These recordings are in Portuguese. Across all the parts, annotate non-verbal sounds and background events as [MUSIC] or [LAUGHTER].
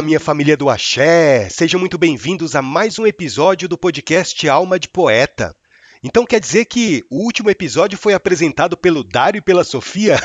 Olá, minha família do Axé! Sejam muito bem-vindos a mais um episódio do podcast Alma de Poeta. Então quer dizer que o último episódio foi apresentado pelo Dário e pela Sofia?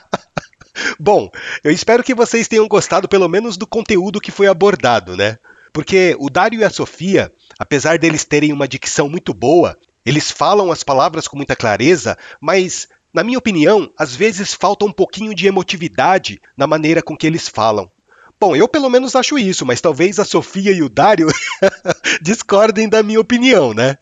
[LAUGHS] Bom, eu espero que vocês tenham gostado pelo menos do conteúdo que foi abordado, né? Porque o Dário e a Sofia, apesar deles terem uma dicção muito boa, eles falam as palavras com muita clareza, mas, na minha opinião, às vezes falta um pouquinho de emotividade na maneira com que eles falam. Bom, eu pelo menos acho isso, mas talvez a Sofia e o Dário [LAUGHS] discordem da minha opinião, né?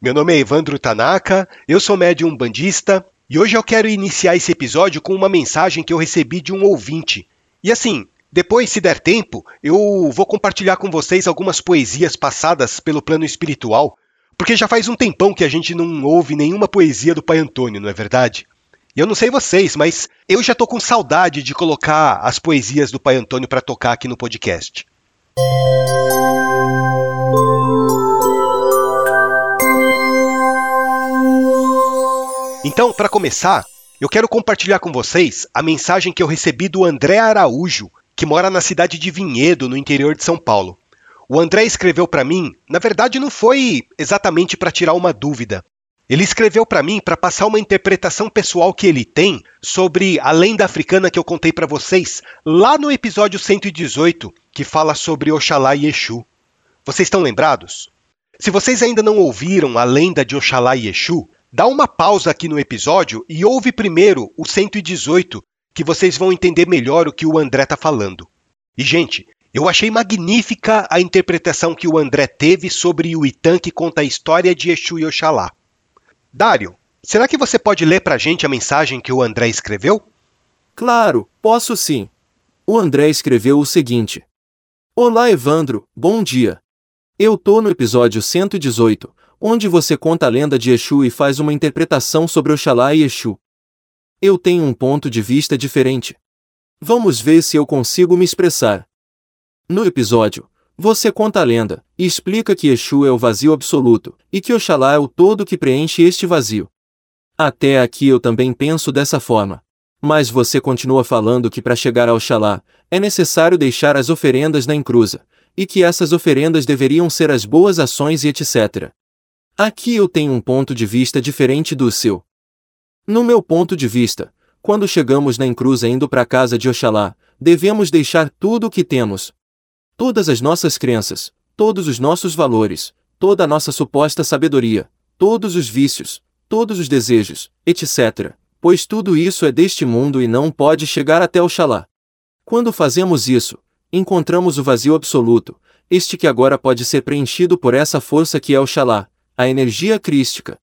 Meu nome é Evandro Tanaka, eu sou médium bandista e hoje eu quero iniciar esse episódio com uma mensagem que eu recebi de um ouvinte. E assim, depois, se der tempo, eu vou compartilhar com vocês algumas poesias passadas pelo plano espiritual, porque já faz um tempão que a gente não ouve nenhuma poesia do Pai Antônio, não é verdade? E eu não sei vocês, mas eu já tô com saudade de colocar as poesias do Pai Antônio para tocar aqui no podcast. Então, para começar, eu quero compartilhar com vocês a mensagem que eu recebi do André Araújo, que mora na cidade de Vinhedo, no interior de São Paulo. O André escreveu para mim, na verdade não foi exatamente para tirar uma dúvida, ele escreveu para mim para passar uma interpretação pessoal que ele tem sobre a lenda africana que eu contei para vocês lá no episódio 118, que fala sobre Oxalá e Exu. Vocês estão lembrados? Se vocês ainda não ouviram a lenda de Oxalá e Exu, dá uma pausa aqui no episódio e ouve primeiro o 118, que vocês vão entender melhor o que o André está falando. E, gente, eu achei magnífica a interpretação que o André teve sobre o Itã que conta a história de Exu e Oxalá. Dário, será que você pode ler para a gente a mensagem que o André escreveu? Claro, posso sim. O André escreveu o seguinte: Olá, Evandro, bom dia. Eu tô no episódio 118, onde você conta a lenda de Exu e faz uma interpretação sobre Oxalá e Exu. Eu tenho um ponto de vista diferente. Vamos ver se eu consigo me expressar. No episódio, você conta a lenda, e explica que Exu é o vazio absoluto, e que Oxalá é o todo que preenche este vazio. Até aqui eu também penso dessa forma. Mas você continua falando que para chegar ao Oxalá, é necessário deixar as oferendas na encruza, e que essas oferendas deveriam ser as boas ações e etc. Aqui eu tenho um ponto de vista diferente do seu. No meu ponto de vista, quando chegamos na encruza indo para a casa de Oxalá, devemos deixar tudo o que temos, Todas as nossas crenças, todos os nossos valores, toda a nossa suposta sabedoria, todos os vícios, todos os desejos, etc., pois tudo isso é deste mundo e não pode chegar até o Xalá. Quando fazemos isso, encontramos o vazio absoluto, este que agora pode ser preenchido por essa força que é o Xalá, a energia crística.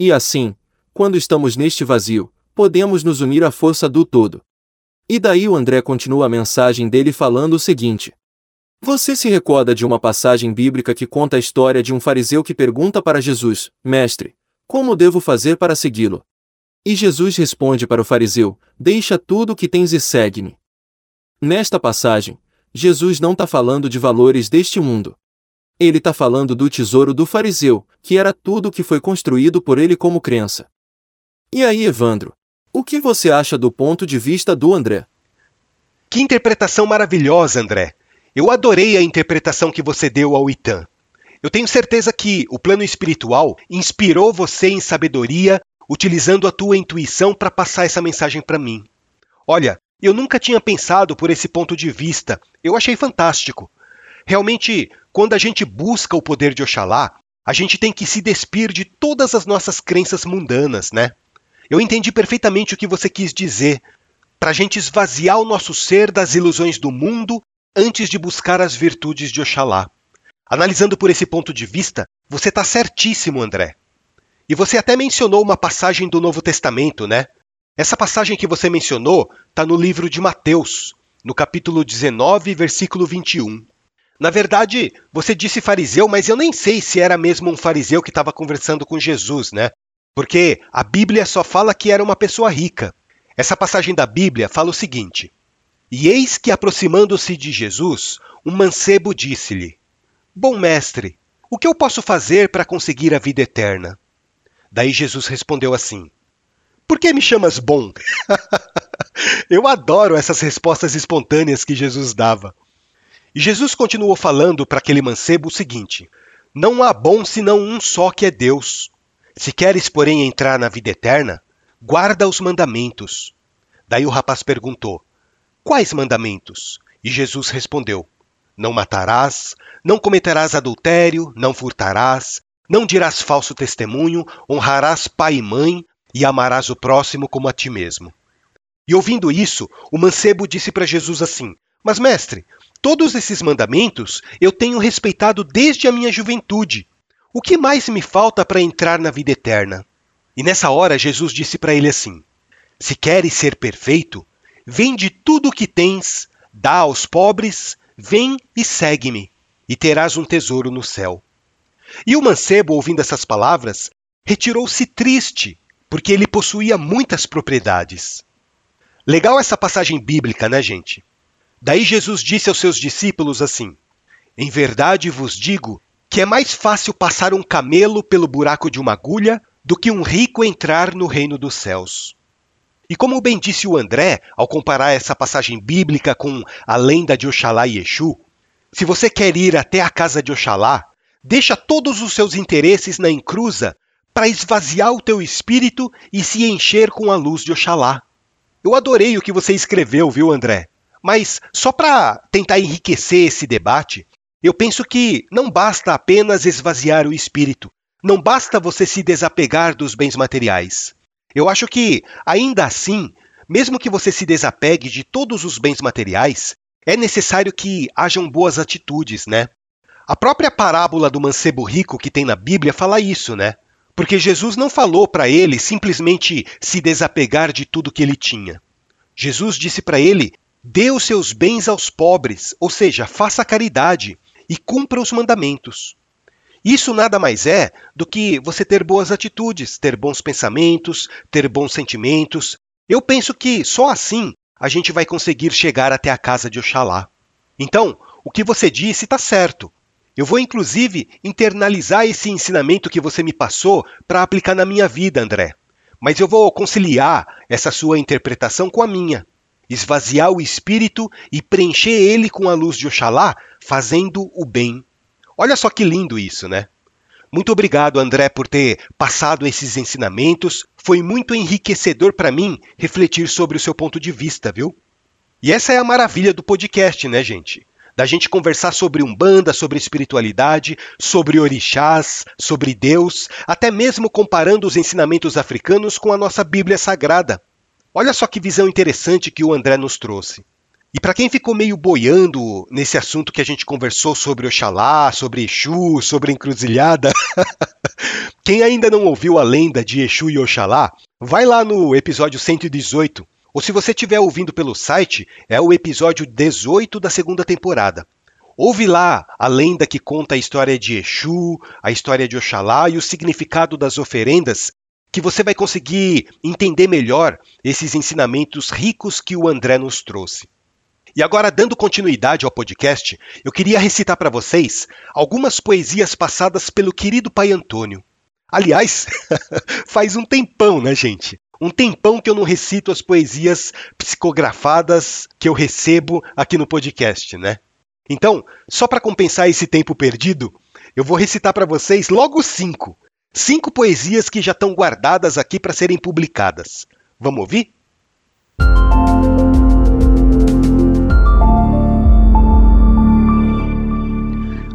E assim, quando estamos neste vazio, podemos nos unir à força do todo. E daí o André continua a mensagem dele falando o seguinte: você se recorda de uma passagem bíblica que conta a história de um fariseu que pergunta para Jesus: Mestre, como devo fazer para segui-lo? E Jesus responde para o fariseu: Deixa tudo o que tens e segue-me. Nesta passagem, Jesus não está falando de valores deste mundo. Ele está falando do tesouro do fariseu, que era tudo o que foi construído por ele como crença. E aí, Evandro, o que você acha do ponto de vista do André? Que interpretação maravilhosa, André! Eu adorei a interpretação que você deu ao Itã. Eu tenho certeza que o plano espiritual inspirou você em sabedoria, utilizando a tua intuição para passar essa mensagem para mim. Olha, eu nunca tinha pensado por esse ponto de vista. Eu achei fantástico. Realmente, quando a gente busca o poder de Oxalá, a gente tem que se despir de todas as nossas crenças mundanas, né? Eu entendi perfeitamente o que você quis dizer. Para a gente esvaziar o nosso ser das ilusões do mundo antes de buscar as virtudes de Oxalá. Analisando por esse ponto de vista, você está certíssimo, André. E você até mencionou uma passagem do Novo Testamento, né? Essa passagem que você mencionou está no livro de Mateus, no capítulo 19, versículo 21. Na verdade, você disse fariseu, mas eu nem sei se era mesmo um fariseu que estava conversando com Jesus, né? Porque a Bíblia só fala que era uma pessoa rica. Essa passagem da Bíblia fala o seguinte: e eis que, aproximando-se de Jesus, um mancebo disse-lhe: Bom mestre, o que eu posso fazer para conseguir a vida eterna? Daí Jesus respondeu assim: Por que me chamas bom? [LAUGHS] eu adoro essas respostas espontâneas que Jesus dava. E Jesus continuou falando para aquele mancebo o seguinte: Não há bom senão um só que é Deus. Se queres, porém, entrar na vida eterna, guarda os mandamentos. Daí o rapaz perguntou: Quais mandamentos? E Jesus respondeu: Não matarás, não cometerás adultério, não furtarás, não dirás falso testemunho, honrarás pai e mãe e amarás o próximo como a ti mesmo. E ouvindo isso, o mancebo disse para Jesus assim: Mas, mestre, todos esses mandamentos eu tenho respeitado desde a minha juventude. O que mais me falta para entrar na vida eterna? E nessa hora Jesus disse para ele assim: Se queres ser perfeito, vende tudo o que tens, dá aos pobres, vem e segue-me, e terás um tesouro no céu. E o mancebo, ouvindo essas palavras, retirou-se triste, porque ele possuía muitas propriedades. Legal essa passagem bíblica, né, gente? Daí Jesus disse aos seus discípulos assim: Em verdade vos digo que é mais fácil passar um camelo pelo buraco de uma agulha do que um rico entrar no reino dos céus. E como bem disse o André, ao comparar essa passagem bíblica com a lenda de Oxalá e Exu, se você quer ir até a casa de Oxalá, deixa todos os seus interesses na encruza para esvaziar o teu espírito e se encher com a luz de Oxalá. Eu adorei o que você escreveu, viu, André? Mas só para tentar enriquecer esse debate, eu penso que não basta apenas esvaziar o espírito, não basta você se desapegar dos bens materiais. Eu acho que, ainda assim, mesmo que você se desapegue de todos os bens materiais, é necessário que hajam boas atitudes, né? A própria parábola do mancebo rico que tem na Bíblia fala isso, né? Porque Jesus não falou para ele simplesmente se desapegar de tudo que ele tinha. Jesus disse para ele: dê os seus bens aos pobres, ou seja, faça caridade e cumpra os mandamentos. Isso nada mais é do que você ter boas atitudes, ter bons pensamentos, ter bons sentimentos. Eu penso que só assim a gente vai conseguir chegar até a casa de Oxalá. Então, o que você disse está certo. Eu vou inclusive internalizar esse ensinamento que você me passou para aplicar na minha vida, André. Mas eu vou conciliar essa sua interpretação com a minha. Esvaziar o espírito e preencher ele com a luz de Oxalá, fazendo o bem. Olha só que lindo isso, né? Muito obrigado, André, por ter passado esses ensinamentos. Foi muito enriquecedor para mim refletir sobre o seu ponto de vista, viu? E essa é a maravilha do podcast, né, gente? da gente conversar sobre Umbanda, sobre espiritualidade, sobre orixás, sobre Deus, até mesmo comparando os ensinamentos africanos com a nossa Bíblia Sagrada. Olha só que visão interessante que o André nos trouxe. E para quem ficou meio boiando nesse assunto que a gente conversou sobre Oxalá, sobre Exu, sobre encruzilhada, [LAUGHS] quem ainda não ouviu a lenda de Exu e Oxalá, vai lá no episódio 118, ou se você estiver ouvindo pelo site, é o episódio 18 da segunda temporada. Ouve lá a lenda que conta a história de Exu, a história de Oxalá e o significado das oferendas, que você vai conseguir entender melhor esses ensinamentos ricos que o André nos trouxe. E agora, dando continuidade ao podcast, eu queria recitar para vocês algumas poesias passadas pelo querido Pai Antônio. Aliás, [LAUGHS] faz um tempão, né, gente? Um tempão que eu não recito as poesias psicografadas que eu recebo aqui no podcast, né? Então, só para compensar esse tempo perdido, eu vou recitar para vocês logo cinco. Cinco poesias que já estão guardadas aqui para serem publicadas. Vamos ouvir?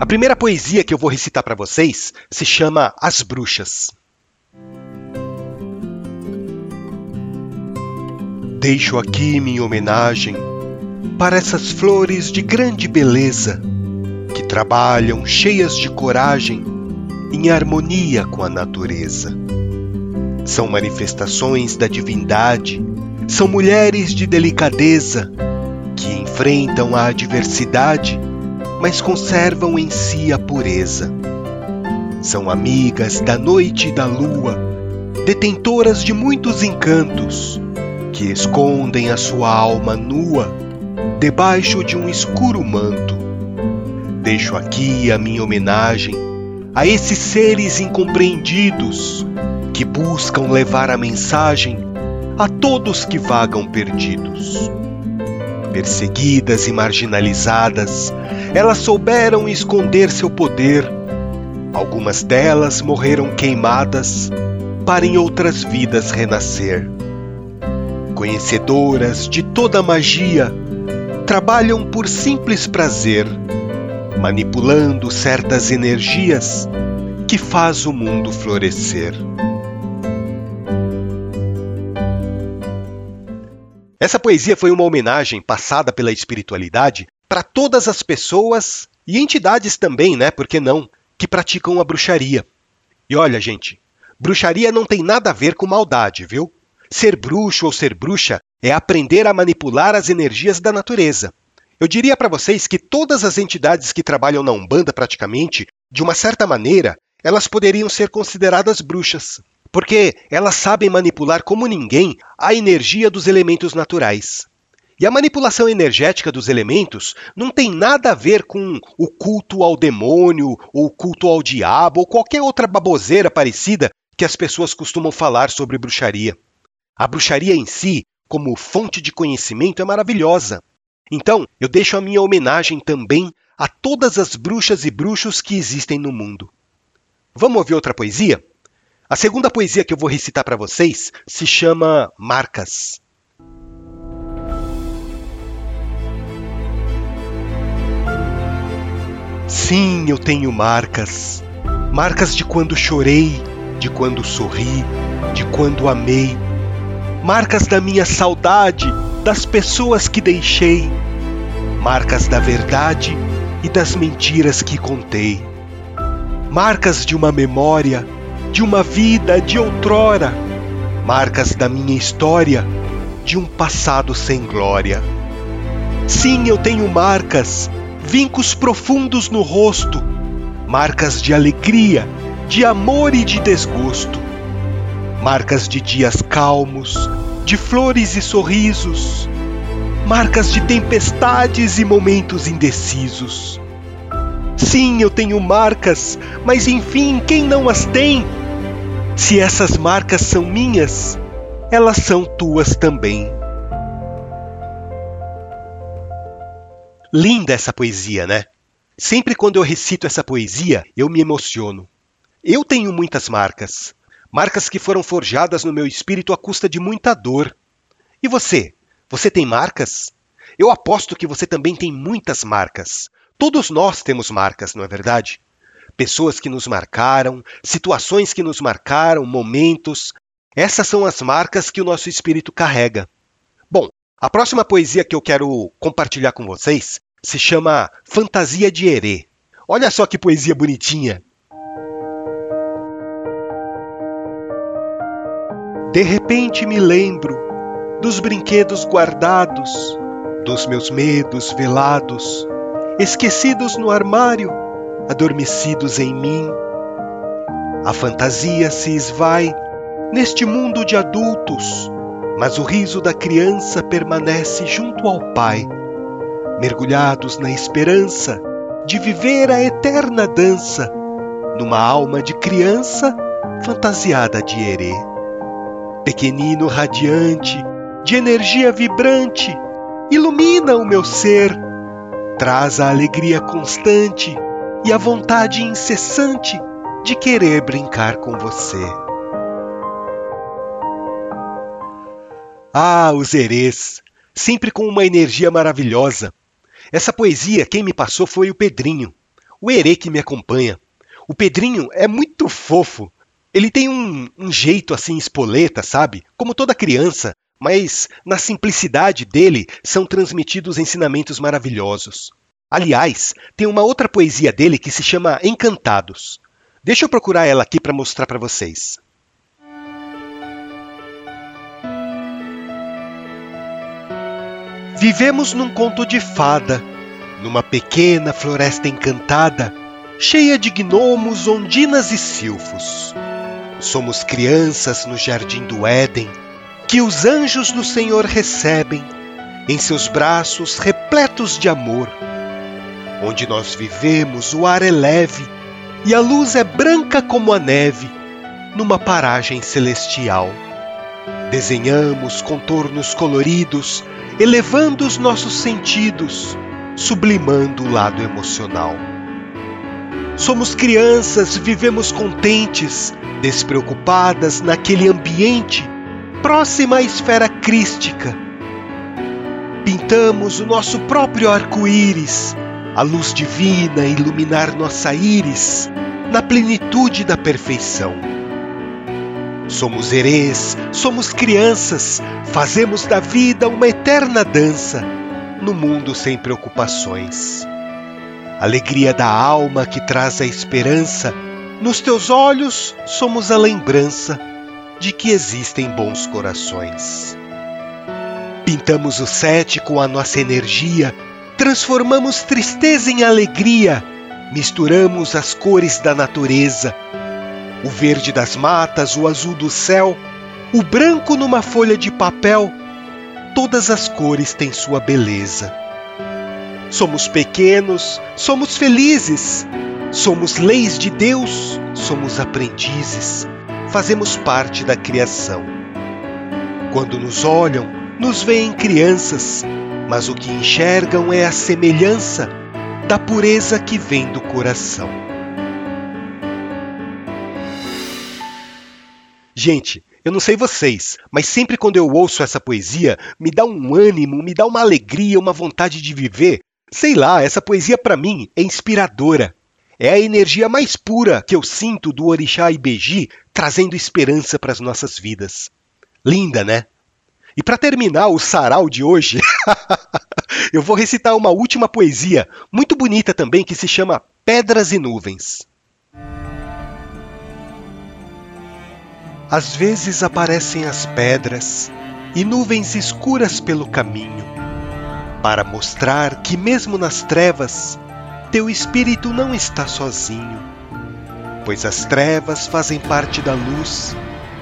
A primeira poesia que eu vou recitar para vocês se chama As Bruxas. Deixo aqui minha homenagem para essas flores de grande beleza que trabalham cheias de coragem em harmonia com a natureza. São manifestações da divindade, são mulheres de delicadeza que enfrentam a adversidade, mas conservam em si a pureza. São amigas da noite e da lua, detentoras de muitos encantos que escondem a sua alma nua debaixo de um escuro manto. Deixo aqui a minha homenagem a esses seres incompreendidos que buscam levar a mensagem a todos que vagam perdidos. Perseguidas e marginalizadas, elas souberam esconder seu poder. Algumas delas morreram queimadas para em outras vidas renascer. Conhecedoras de toda a magia, trabalham por simples prazer, manipulando certas energias que faz o mundo florescer. Essa poesia foi uma homenagem passada pela espiritualidade para todas as pessoas e entidades também, né? Por que não? Que praticam a bruxaria. E olha, gente, bruxaria não tem nada a ver com maldade, viu? Ser bruxo ou ser bruxa é aprender a manipular as energias da natureza. Eu diria para vocês que todas as entidades que trabalham na Umbanda praticamente, de uma certa maneira, elas poderiam ser consideradas bruxas porque elas sabem manipular como ninguém a energia dos elementos naturais. E a manipulação energética dos elementos não tem nada a ver com o culto ao demônio, ou o culto ao diabo, ou qualquer outra baboseira parecida que as pessoas costumam falar sobre bruxaria. A bruxaria em si, como fonte de conhecimento, é maravilhosa. Então, eu deixo a minha homenagem também a todas as bruxas e bruxos que existem no mundo. Vamos ouvir outra poesia? A segunda poesia que eu vou recitar para vocês se chama Marcas. Sim, eu tenho marcas. Marcas de quando chorei, de quando sorri, de quando amei. Marcas da minha saudade, das pessoas que deixei. Marcas da verdade e das mentiras que contei. Marcas de uma memória de uma vida de outrora, marcas da minha história, de um passado sem glória. Sim, eu tenho marcas, vincos profundos no rosto, marcas de alegria, de amor e de desgosto, marcas de dias calmos, de flores e sorrisos, marcas de tempestades e momentos indecisos. Sim, eu tenho marcas, mas enfim, quem não as tem? Se essas marcas são minhas, elas são tuas também. Linda essa poesia, né? Sempre quando eu recito essa poesia, eu me emociono. Eu tenho muitas marcas, marcas que foram forjadas no meu espírito à custa de muita dor. E você? Você tem marcas? Eu aposto que você também tem muitas marcas. Todos nós temos marcas, não é verdade? Pessoas que nos marcaram, situações que nos marcaram, momentos. Essas são as marcas que o nosso espírito carrega. Bom, a próxima poesia que eu quero compartilhar com vocês se chama Fantasia de Herê. Olha só que poesia bonitinha. De repente me lembro dos brinquedos guardados, dos meus medos velados, esquecidos no armário adormecidos em mim. A fantasia se esvai neste mundo de adultos, mas o riso da criança permanece junto ao Pai, mergulhados na esperança de viver a eterna dança numa alma de criança fantasiada de herê. Pequenino radiante, de energia vibrante, ilumina o meu ser, traz a alegria constante e a vontade incessante de querer brincar com você. Ah, os herês, sempre com uma energia maravilhosa. Essa poesia quem me passou foi o Pedrinho, o herê que me acompanha. O Pedrinho é muito fofo. Ele tem um, um jeito assim espoleta, sabe? Como toda criança, mas na simplicidade dele são transmitidos ensinamentos maravilhosos. Aliás, tem uma outra poesia dele que se chama Encantados. Deixa eu procurar ela aqui para mostrar para vocês. Vivemos num conto de fada, numa pequena floresta encantada, cheia de gnomos, ondinas e silfos. Somos crianças no jardim do Éden, que os anjos do Senhor recebem em seus braços repletos de amor Onde nós vivemos, o ar é leve e a luz é branca como a neve, numa paragem celestial. Desenhamos contornos coloridos, elevando os nossos sentidos, sublimando o lado emocional. Somos crianças, vivemos contentes, despreocupadas naquele ambiente próxima à esfera crística. Pintamos o nosso próprio arco-íris, a luz divina iluminar nossa íris na plenitude da perfeição. Somos herês, somos crianças, fazemos da vida uma eterna dança, no mundo sem preocupações. Alegria da alma que traz a esperança, nos teus olhos somos a lembrança de que existem bons corações. Pintamos o sete com a nossa energia, transformamos tristeza em alegria, misturamos as cores da natureza, o verde das matas, o azul do céu, o branco numa folha de papel, todas as cores têm sua beleza. Somos pequenos, somos felizes, somos leis de Deus, somos aprendizes, fazemos parte da criação. Quando nos olham, nos veem crianças, mas o que enxergam é a semelhança da pureza que vem do coração. Gente, eu não sei vocês, mas sempre quando eu ouço essa poesia, me dá um ânimo, me dá uma alegria, uma vontade de viver. Sei lá, essa poesia para mim é inspiradora. É a energia mais pura que eu sinto do Orixá Ibeji trazendo esperança para as nossas vidas. Linda, né? E para terminar o sarau de hoje, [LAUGHS] [LAUGHS] eu vou recitar uma última poesia, muito bonita também, que se chama Pedras e Nuvens. Às vezes aparecem as pedras e nuvens escuras pelo caminho, para mostrar que, mesmo nas trevas, teu espírito não está sozinho, pois as trevas fazem parte da luz,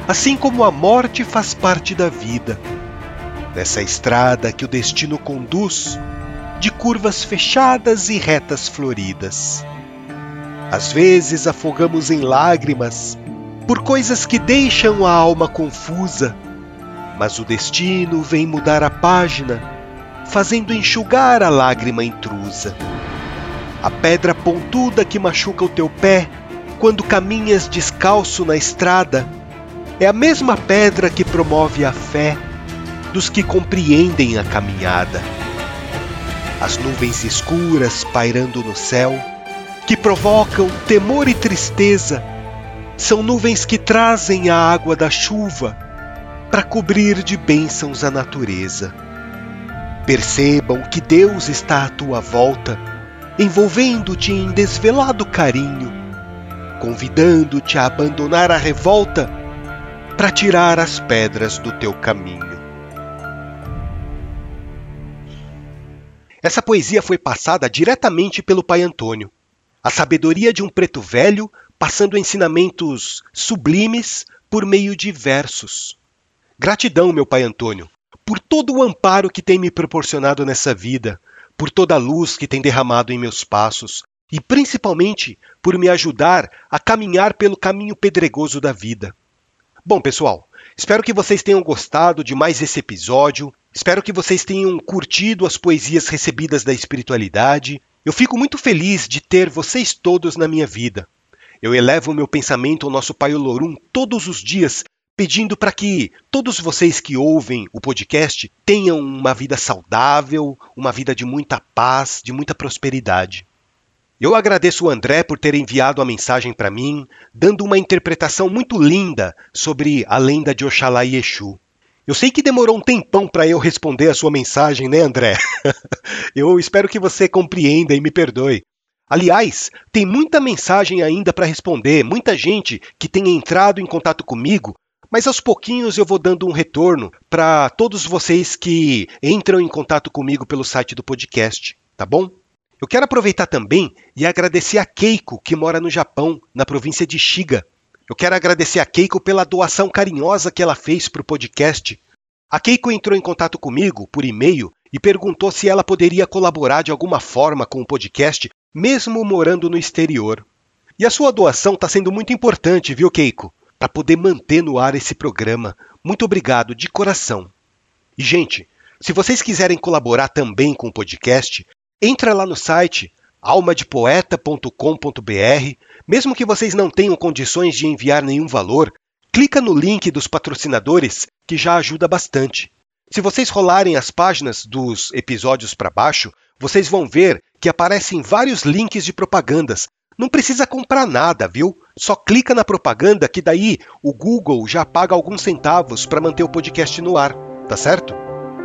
assim como a morte faz parte da vida. Nessa estrada que o destino conduz, de curvas fechadas e retas floridas. Às vezes afogamos em lágrimas por coisas que deixam a alma confusa, mas o destino vem mudar a página, fazendo enxugar a lágrima intrusa. A pedra pontuda que machuca o teu pé quando caminhas descalço na estrada é a mesma pedra que promove a fé dos que compreendem a caminhada. As nuvens escuras pairando no céu, que provocam temor e tristeza, são nuvens que trazem a água da chuva para cobrir de bênçãos a natureza. Percebam que Deus está à tua volta, envolvendo-te em desvelado carinho, convidando-te a abandonar a revolta para tirar as pedras do teu caminho. Essa poesia foi passada diretamente pelo Pai Antônio. A sabedoria de um preto velho passando ensinamentos sublimes por meio de versos. Gratidão, meu Pai Antônio, por todo o amparo que tem me proporcionado nessa vida, por toda a luz que tem derramado em meus passos e principalmente por me ajudar a caminhar pelo caminho pedregoso da vida. Bom, pessoal, espero que vocês tenham gostado de mais esse episódio. Espero que vocês tenham curtido as poesias recebidas da espiritualidade. Eu fico muito feliz de ter vocês todos na minha vida. Eu elevo meu pensamento ao nosso Pai Olorum todos os dias, pedindo para que todos vocês que ouvem o podcast tenham uma vida saudável, uma vida de muita paz, de muita prosperidade. Eu agradeço o André por ter enviado a mensagem para mim, dando uma interpretação muito linda sobre a lenda de Oxalá e Exu. Eu sei que demorou um tempão para eu responder a sua mensagem, né, André? [LAUGHS] eu espero que você compreenda e me perdoe. Aliás, tem muita mensagem ainda para responder, muita gente que tem entrado em contato comigo, mas aos pouquinhos eu vou dando um retorno para todos vocês que entram em contato comigo pelo site do podcast, tá bom? Eu quero aproveitar também e agradecer a Keiko, que mora no Japão, na província de Shiga. Eu quero agradecer a Keiko pela doação carinhosa que ela fez para o podcast. A Keiko entrou em contato comigo por e-mail e perguntou se ela poderia colaborar de alguma forma com o podcast mesmo morando no exterior. E a sua doação está sendo muito importante, viu, Keiko? Para poder manter no ar esse programa. Muito obrigado, de coração. E, gente, se vocês quiserem colaborar também com o podcast, Entra lá no site almadepoeta.com.br, mesmo que vocês não tenham condições de enviar nenhum valor, clica no link dos patrocinadores que já ajuda bastante. Se vocês rolarem as páginas dos episódios para baixo, vocês vão ver que aparecem vários links de propagandas. Não precisa comprar nada, viu? Só clica na propaganda que daí o Google já paga alguns centavos para manter o podcast no ar, tá certo?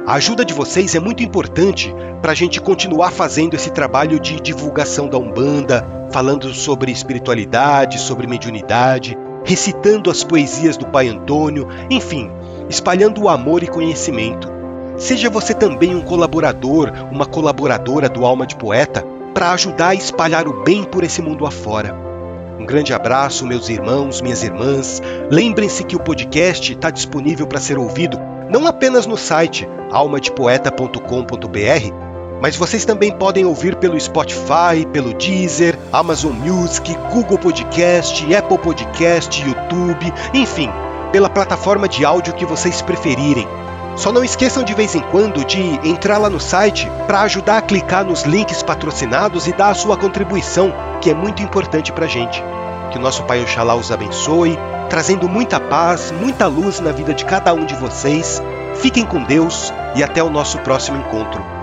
A ajuda de vocês é muito importante para a gente continuar fazendo esse trabalho de divulgação da Umbanda, falando sobre espiritualidade, sobre mediunidade, recitando as poesias do Pai Antônio, enfim, espalhando o amor e conhecimento. Seja você também um colaborador, uma colaboradora do Alma de Poeta, para ajudar a espalhar o bem por esse mundo afora. Um grande abraço, meus irmãos, minhas irmãs. Lembrem-se que o podcast está disponível para ser ouvido não apenas no site almadepoeta.com.br, mas vocês também podem ouvir pelo Spotify, pelo Deezer, Amazon Music, Google Podcast, Apple Podcast, YouTube, enfim, pela plataforma de áudio que vocês preferirem. Só não esqueçam de vez em quando de entrar lá no site para ajudar a clicar nos links patrocinados e dar a sua contribuição, que é muito importante para a gente. Que o nosso Pai Oxalá os abençoe, trazendo muita paz, muita luz na vida de cada um de vocês. Fiquem com Deus e até o nosso próximo encontro.